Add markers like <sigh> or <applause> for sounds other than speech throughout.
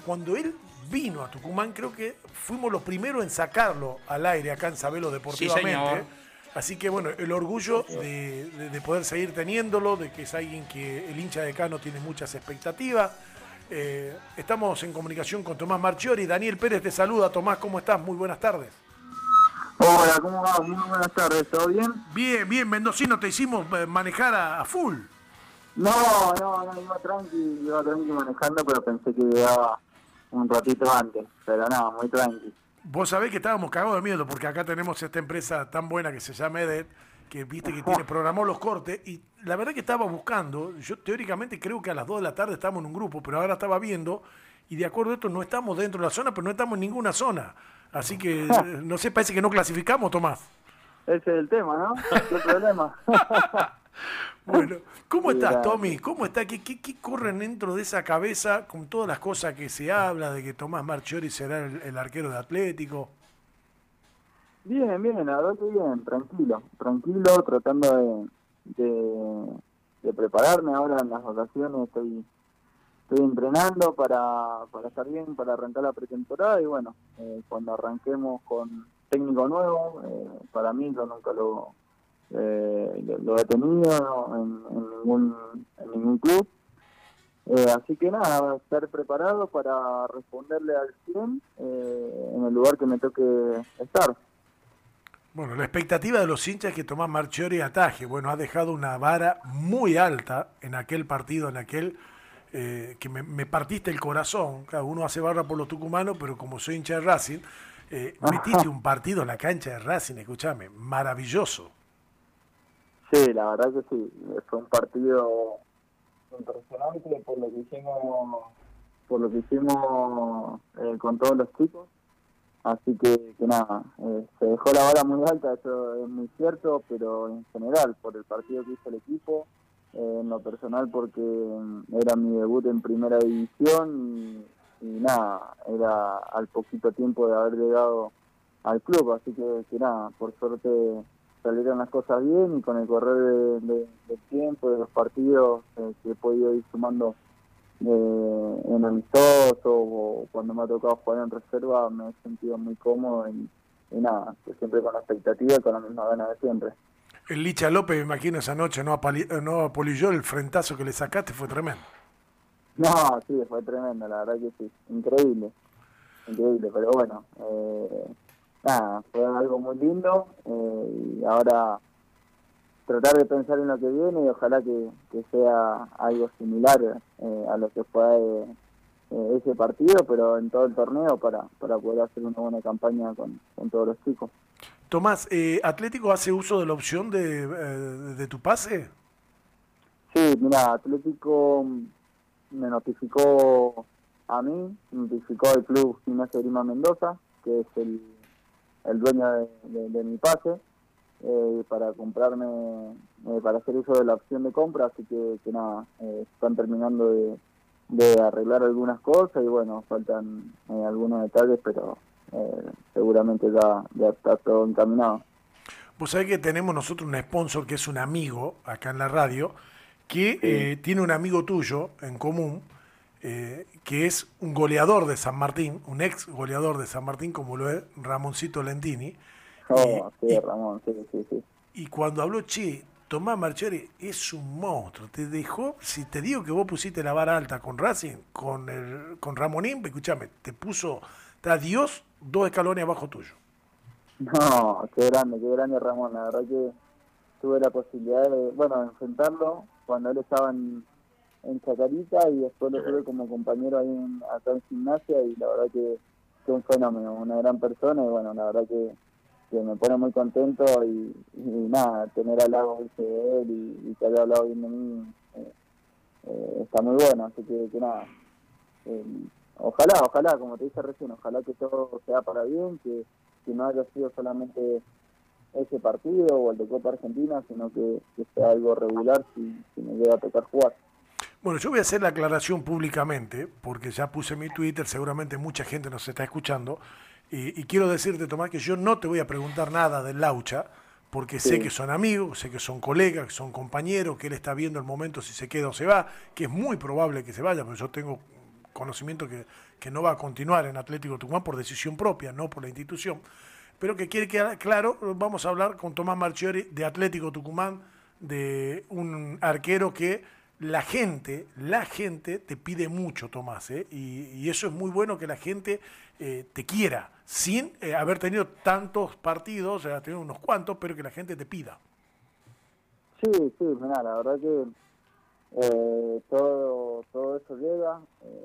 cuando él vino a Tucumán, creo que fuimos los primeros en sacarlo al aire acá en Sabelo Deportivamente. Así que bueno, el orgullo de, poder seguir teniéndolo, de que es alguien que el hincha de Cano tiene muchas expectativas. Eh, estamos en comunicación con Tomás Marchiori. Daniel Pérez te saluda. Tomás, ¿cómo estás? Muy buenas tardes. Hola, ¿cómo va? Muy buenas tardes, ¿todo bien? Bien, bien, Mendocino, te hicimos eh, manejar a, full. No, no, no, iba tranqui, iba tranqui manejando, pero pensé que llegaba un ratito antes, pero no, muy tranqui. Vos sabés que estábamos cagados de miedo porque acá tenemos esta empresa tan buena que se llama Edet, que viste que tiene, <laughs> programó los cortes y la verdad que estaba buscando, yo teóricamente creo que a las 2 de la tarde estamos en un grupo, pero ahora estaba viendo y de acuerdo a esto no estamos dentro de la zona, pero no estamos en ninguna zona. Así que, <laughs> no sé, parece que no clasificamos, Tomás. Ese es el tema, ¿no? <laughs> el problema. Bueno, ¿cómo <laughs> estás, Tommy? ¿Cómo está? ¿Qué, qué, qué corren dentro de esa cabeza con todas las cosas que se habla de que Tomás Marchiori será el, arquero de Atlético? Bien, bien, la verdad que bien, tranquilo, tranquilo, tratando de, de prepararme ahora en las vacaciones, estoy estoy entrenando para, para estar bien, para arrancar la pretemporada y bueno, eh, cuando arranquemos con técnico nuevo, eh, para mí yo nunca lo, eh, lo, he tenido en, ningún, en ningún club. así que nada, estar preparado para responderle al 100 en el lugar que me toque estar. Bueno, la expectativa de los hinchas es que Tomás Marchiori ataje. Bueno, ha dejado una vara muy alta en aquel partido, en aquel eh, que me, partiste el corazón. Cada uno hace barra por los tucumanos, pero como soy hincha de Racing, eh, metiste <laughs> un partido en la cancha de Racing, escúchame, maravilloso. Sí, la verdad que sí, fue un partido impresionante por lo que hicimos, por lo que hicimos eh, con todos los chicos. Así que, que nada, se dejó la vara muy alta, eso es muy cierto, pero en general, por el partido que hizo el equipo, en lo personal porque era mi debut en primera división y, nada, era al poquito tiempo de haber llegado al club, así que nada, por suerte salieron las cosas bien y con el correr del tiempo, de los partidos eh, que he podido ir sumando eh, en amistoso o cuando me ha tocado jugar en reserva me he sentido muy cómodo y, y nada, siempre con la expectativa y con la misma gana de siempre. El Licha López, me imagino, esa noche no, no apolilló el frentazo que le sacaste, fue tremendo. No, sí, fue tremendo, la verdad que sí, increíble, increíble, pero bueno, eh, nada, fue algo muy lindo eh, y ahora tratar de pensar en lo que viene y ojalá que, sea algo similar eh, a lo que fue ese partido, pero en todo el torneo para, para poder hacer una buena campaña con, con todos los chicos. Tomás, eh, ¿Atlético hace uso de la opción de, eh, de tu pase? Sí, mira, Atlético me notificó a mí, notificó al club Gimnasia Grima Mendoza, que es el, el dueño de, mi pase, eh, para comprarme, eh, para hacer uso de la opción de compra, así que, que nada, están terminando de, de arreglar algunas cosas y bueno, faltan algunos detalles, pero eh, seguramente ya, ya está todo encaminado. Vos sabés que tenemos nosotros un sponsor que es un amigo acá en la radio, que eh, tiene un amigo tuyo en común, eh, que es un goleador de San Martín, un ex goleador de San Martín, como lo es Ramoncito Lentini. Oh, y, sí, Ramón, sí, sí, sí. Y cuando habló, che, Tomás Marcheri es un monstruo. Te dejó, si te digo que vos pusiste la vara alta con Racing, con, el, con Ramonín, escúchame, te puso, está Dios dos escalones abajo tuyo. No, qué grande, qué grande Ramón. La verdad que tuve la posibilidad de, bueno, enfrentarlo cuando él estaba en, Chacarita y después lo tuve como compañero ahí en, acá en gimnasia y la verdad que fue un fenómeno, una gran persona y bueno, la verdad que, me pone muy contento y, nada, tener al lado de él y, que haya hablado bien de mí eh, eh, está muy bueno, así que, que nada. Eh, ojalá, ojalá, como te dije recién, ojalá que todo sea para bien, que, no haya sido solamente ese partido o el de Copa Argentina, sino que, sea algo regular si, me llega a tocar jugar. Bueno, yo voy a hacer la aclaración públicamente, porque ya puse mi Twitter, seguramente mucha gente nos está escuchando, y, quiero decirte, Tomás, que yo no te voy a preguntar nada del Laucha, porque sé que son amigos, sé que son colegas, que son compañeros, que él está viendo el momento si se queda o se va, que es muy probable que se vaya, pero yo tengo conocimiento que, que no va a continuar en Atlético Tucumán por decisión propia, no por la institución, pero que quiere quedar claro, vamos a hablar con Tomás Marchiori de Atlético Tucumán, de un arquero que la gente, la gente te pide mucho, Tomás, ¿eh? y, eso es muy bueno que la gente eh, te quiera, sin eh, haber tenido tantos partidos, ha tenido unos cuantos, pero que la gente te pida. Sí, sí, mira, la verdad que eh, todo, todo eso llega,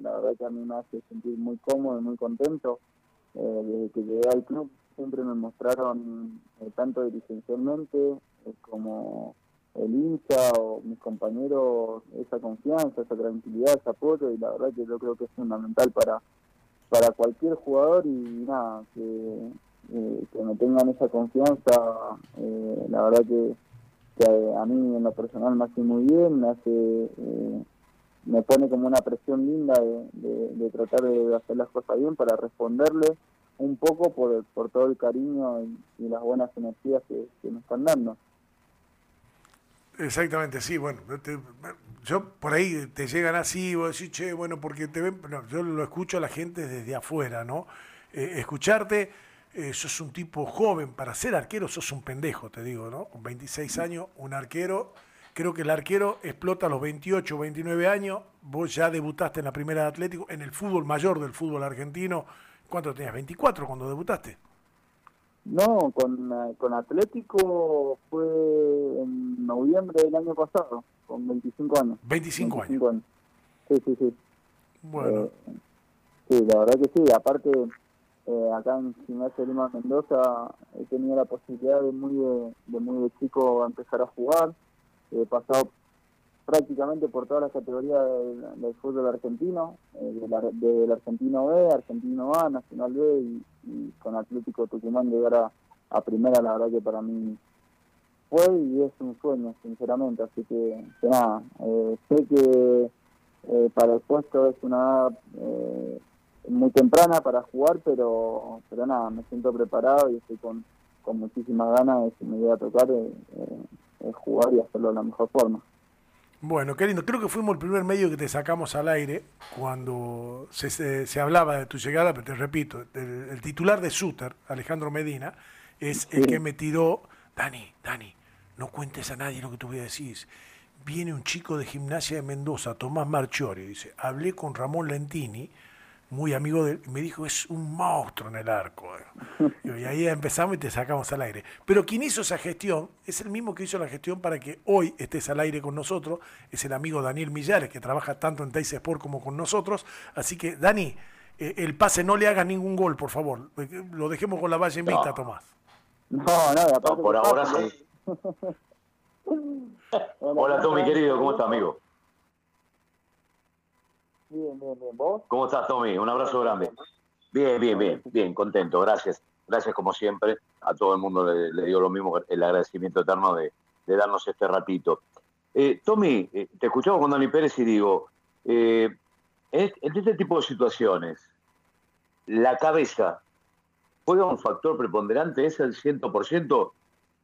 la verdad que a mí me hace sentir muy cómodo y muy contento. desde que llegué al club siempre me mostraron, tanto dirigencialmente como el hincha o mis compañeros esa confianza, esa tranquilidad, ese apoyo y la verdad que yo creo que es fundamental para para cualquier jugador y nada, que, eh, que me tengan esa confianza, eh, la verdad que, a, mí en lo personal me hace muy bien, me hace eh, me pone como una presión linda de, tratar de hacer las cosas bien para responderle un poco por, por todo el cariño y, las buenas energías que, que nos están dando. Exactamente, sí, bueno, yo por ahí te llegan así, vos decís, che, bueno, porque te ven, yo lo escucho a la gente desde afuera, ¿no? Eh, escucharte, eh, sos un tipo joven, para ser arquero sos un pendejo, te digo, ¿no? Con 26 años, un arquero, creo que el arquero explota a los 28, 29 años, vos ya debutaste en la primera de Atlético, en el fútbol mayor del fútbol argentino, ¿cuánto tenías? ¿24 cuando debutaste? No, con, con Atlético fue en noviembre del año pasado, con 25 años. 25, años. Sí, sí, sí. Bueno. Eh, sí, la verdad que sí. Aparte, eh, acá en Gimnasia Lima Mendoza he tenido la posibilidad de muy de, muy de chico empezar a jugar. He pasado prácticamente por todas las categorías del, fútbol argentino, eh, del, argentino B, argentino A, nacional B y, con Atlético Tucumán llegar a, primera, la verdad que para mí fue y es un sueño, sinceramente, así que, nada, eh, sé que eh, para el puesto es una edad muy temprana para jugar, pero pero nada, me siento preparado y estoy con, con muchísimas ganas de si me voy a tocar jugar y hacerlo de la mejor forma. Bueno, qué lindo. Creo que fuimos el primer medio que te sacamos al aire cuando se, se, hablaba de tu llegada, pero te repito, el, titular de Suter, Alejandro Medina, es el que me tiró, Dani, Dani, no cuentes a nadie lo que tú voy a decir. Viene un chico de gimnasia de Mendoza, Tomás Marchiori, dice, hablé con Ramón Lentini, muy amigo de él, me dijo, es un monstruo en el arco. <laughs> Y ahí empezamos y te sacamos al aire. Pero quien hizo esa gestión es el mismo que hizo la gestión para que hoy estés al aire con nosotros, es el amigo Daniel Millares, que trabaja tanto en Teis Sport como con nosotros. Así que, Dani, eh, el pase no le haga ningún gol, por favor. Eh, lo dejemos con la valla en vista, Tomás. No, no, no por ahora sí. <laughs> Hola, Tommy, querido, ¿cómo estás, amigo? Bien, bien, bien. ¿Vos? ¿Cómo estás, Tommy? Un abrazo grande. Bien, bien, bien, bien, contento. Gracias. Gracias, como siempre. A todo el mundo le, digo lo mismo, el agradecimiento eterno de, darnos este ratito. Eh, Tommy, eh, te escuchaba con Dani Pérez y digo, eh, en este tipo de situaciones, la cabeza juega un factor preponderante, es el 100%,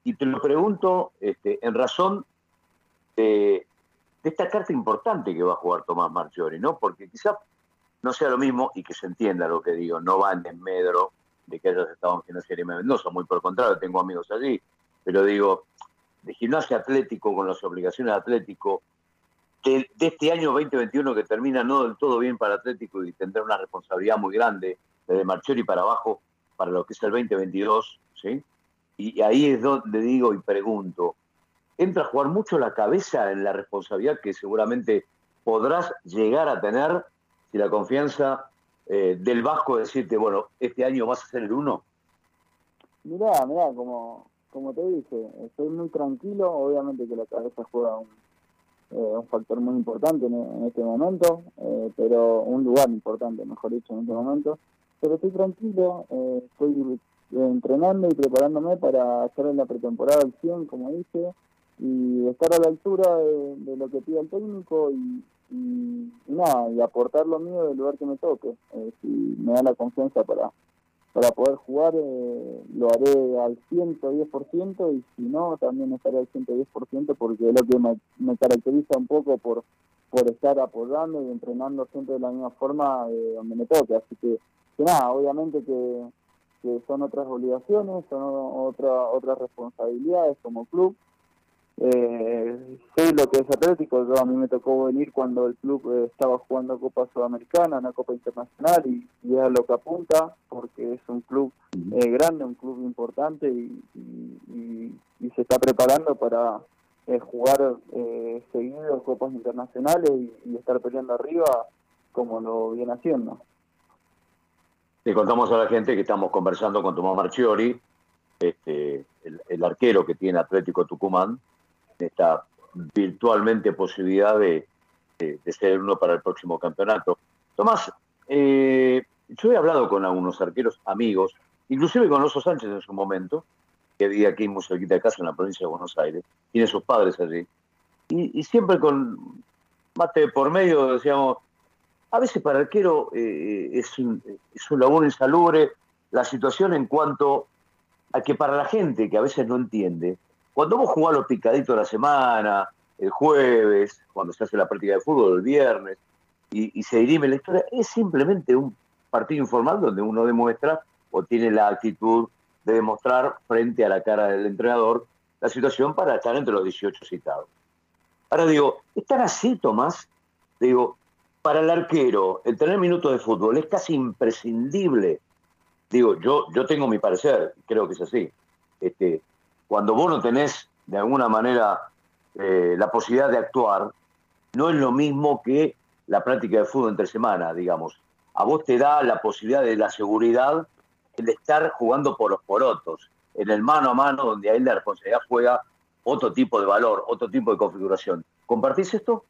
y te lo pregunto este, en razón de de esta carta importante que va a jugar Tomás Marchiori, ¿no? Porque quizás no sea lo mismo y que se entienda lo que digo, no va en desmedro de que hayas estado en Gimnasia de Mendoza, muy por el contrario, tengo amigos allí, pero digo, de gimnasia atlético con las obligaciones de Atlético, de, este año 2021 que termina no del todo bien para Atlético y tendrá una responsabilidad muy grande desde Marchiori para abajo para lo que es el 2022, ¿sí? Y ahí es donde digo y pregunto, entra a jugar mucho la cabeza en la responsabilidad que seguramente podrás llegar a tener si la confianza eh, del Vasco decirte, bueno, este año vas a ser el uno? Mirá, mirá, como, como te dije, estoy muy tranquilo, obviamente que la cabeza juega un, eh, factor muy importante en, este momento, eh, pero un lugar importante, mejor dicho, en este momento, pero estoy tranquilo, estoy entrenando y preparándome para hacer en la pretemporada al 100, como dije, y estar a la altura de, lo que pide el técnico y, nada, y aportar lo mío del lugar que me toque. Eh, si me da la confianza para, para poder jugar, eh, lo haré al 110% y si no, también estaré al 110% porque es lo que me, caracteriza un poco por, por estar apoyando y entrenando siempre de la misma forma eh, donde me toque. Así que, nada, obviamente que, son otras obligaciones, son otra, otras responsabilidades como club. Eh, sé lo que es Atlético, yo a mí me tocó venir cuando el club eh, estaba jugando Copa Sudamericana, una Copa Internacional y, y es lo que apunta porque es un club eh, grande, un club importante y, y se está preparando para, eh, jugar eh, seguido copas internacionales y, estar peleando arriba como lo viene haciendo. Le contamos a la gente que estamos conversando con Tomás Marchiori, este, el, arquero que tiene Atlético Tucumán, esta virtualmente posibilidad de, ser uno para el próximo campeonato. Tomás, eh, yo he hablado con algunos arqueros amigos, inclusive con Oso Sánchez en su momento, que vivía aquí muy cerquita de casa en la provincia de Buenos Aires, tiene sus padres allí, y, siempre con mate por medio decíamos, a veces para arquero eh, es, un, es un labor insalubre la situación en cuanto a que para la gente que a veces no entiende, cuando vos jugás los picaditos de la semana, el jueves, cuando se hace la práctica de fútbol el viernes, y, se dirime la historia, es simplemente un partido informal donde uno demuestra o tiene la actitud de demostrar frente a la cara del entrenador la situación para estar entre los 18 citados. Ahora digo, ¿es tan así, Tomás? Digo, para el arquero, el tener minutos de fútbol es casi imprescindible. Digo, yo, yo tengo mi parecer, creo que es así. Este, cuando vos no tenés de alguna manera eh, la posibilidad de actuar, no es lo mismo que la práctica de fútbol entre semana, digamos. A vos te da la posibilidad de la seguridad el estar jugando por los porotos, en el mano a mano, donde ahí la responsabilidad juega otro tipo de valor, otro tipo de configuración. ¿Compartís esto?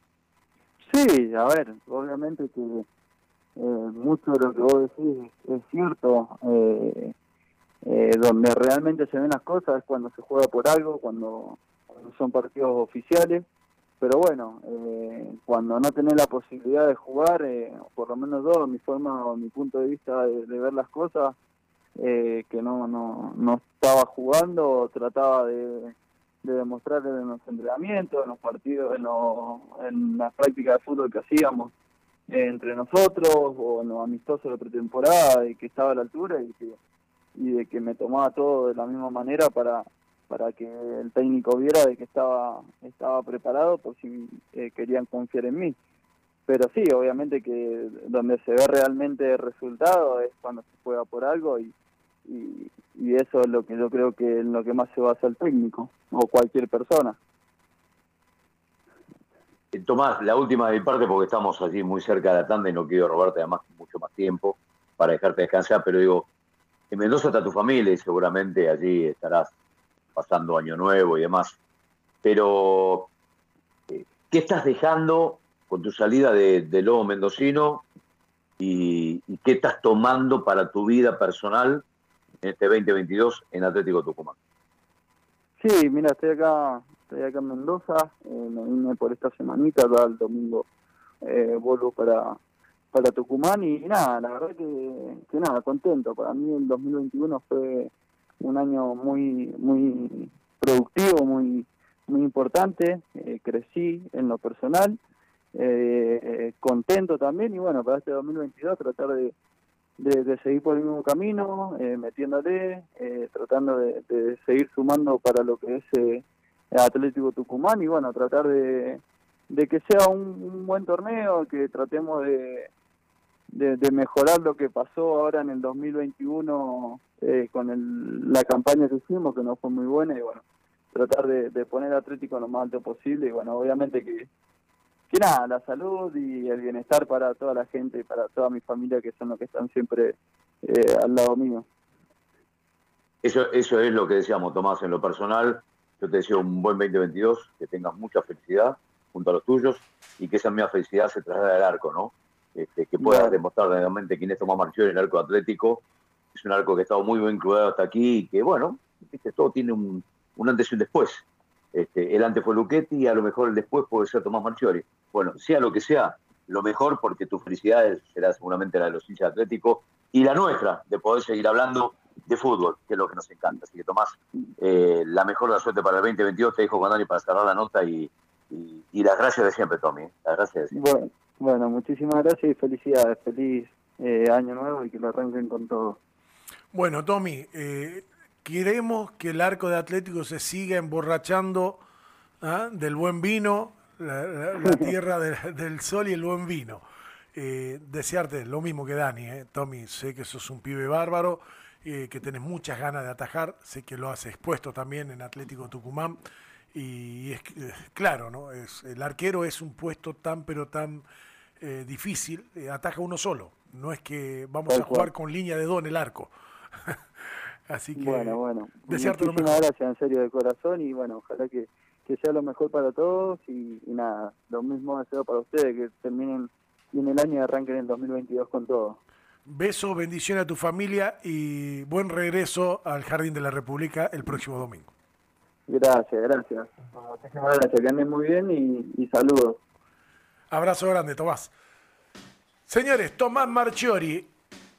Sí, a ver, obviamente que eh, mucho de lo que vos decís es, cierto. Eh, eh, donde realmente se ven las cosas es cuando se juega por algo, cuando, son partidos oficiales. Pero bueno, cuando no tenés la posibilidad de jugar, por lo menos yo, mi forma o mi punto de vista de ver las cosas, eh, que no, no, no estaba jugando, trataba de, de demostrar en los entrenamientos, en los partidos, en, en las prácticas de fútbol que hacíamos entre nosotros o en los amistosos de pretemporada, de que estaba a la altura y, que, y de que me tomaba todo de la misma manera para para que el técnico viera de que estaba estaba preparado por si eh, querían confiar en mí pero sí obviamente que donde se ve realmente el resultado es cuando se juega por algo y, y, eso es lo que yo creo que en lo que más se basa el técnico o cualquier persona. Eh, Tomás, la última de mi parte, porque estamos allí muy cerca de la tanda y no quiero robarte además mucho más tiempo para dejarte descansar, pero digo, en Mendoza está tu familia y seguramente allí estarás pasando Año Nuevo y demás. Pero, eh, ¿qué estás dejando con tu salida de, Lobo Mendocino y, y, qué estás tomando para tu vida personal en este 2022 en Atlético Tucumán. Sí, mira, estoy acá, estoy acá en Mendoza, eh, me vine por esta semanita, ya el domingo eh, vuelvo para, para Tucumán y, nada, la verdad que, nada, contento. Para mí el 2021 fue un año muy, muy productivo, muy, muy importante, eh, crecí en lo personal, eh, contento también y bueno, para este 2022 tratar de de, seguir por el mismo camino, eh, metiéndole, eh, tratando de, seguir sumando para lo que es Atlético Tucumán y bueno, tratar de, de que sea un, buen torneo, que tratemos de, de, mejorar lo que pasó ahora en el 2021 eh, con el, la campaña que hicimos, que no fue muy buena y bueno, tratar de, de poner Atlético lo más alto posible y bueno, obviamente que que nada, la salud y el bienestar para toda la gente y para toda mi familia que son los que están siempre eh, al lado mío. Eso, eso es lo que decíamos, Tomás, en lo personal. Yo te deseo un buen 2022, que tengas mucha felicidad junto a los tuyos y que esa misma felicidad se traslade al arco, ¿no? Este, que puedas demostrar realmente quién es Tomás Marchiori en el arco atlético. Es un arco que ha estado muy bien cuidado hasta aquí y que, bueno, todo tiene un, un antes y un después. Este, el antes fue Luchetti y a lo mejor el después puede ser Tomás Marchiori bueno, sea lo que sea, lo mejor porque tu felicidad será seguramente la de los hinchas atléticos y la nuestra de poder seguir hablando de fútbol, que es lo que nos encanta. Así que Tomás, eh, la mejor de la suerte para el 2022, te dejo con Dani para cerrar la nota y, y, las gracias de siempre, Tommy. Las gracias de siempre. Bueno, bueno muchísimas gracias y felicidades. Feliz eh, año nuevo y que lo arranquen con todo. Bueno, Tommy, eh, queremos que el arco de Atlético se siga emborrachando ¿ah? del buen vino, la, <laughs> tierra del sol y el buen vino. Eh, desearte lo mismo que Dani, eh. Tommy, sé que sos un pibe bárbaro, eh, que tenés muchas ganas de atajar, sé que lo has expuesto también en Atlético Tucumán y es claro, ¿no? Es, el arquero es un puesto tan pero tan difícil, ataja uno solo, no es que vamos a jugar con línea de dos en el arco. <laughs> Así que bueno, bueno. desearte lo mejor. gracias en serio de corazón y bueno, ojalá que, sea lo mejor para todos y, y nada, lo mismo deseo para ustedes, que terminen y en el año arranque en el 2022 con todo. Beso, bendición a tu familia y buen regreso al Jardín de la República el próximo domingo. Gracias, gracias. Muchísimas gracias, que anden muy bien y, y saludos. Abrazo grande, Tomás. Señores, Tomás Marchiori,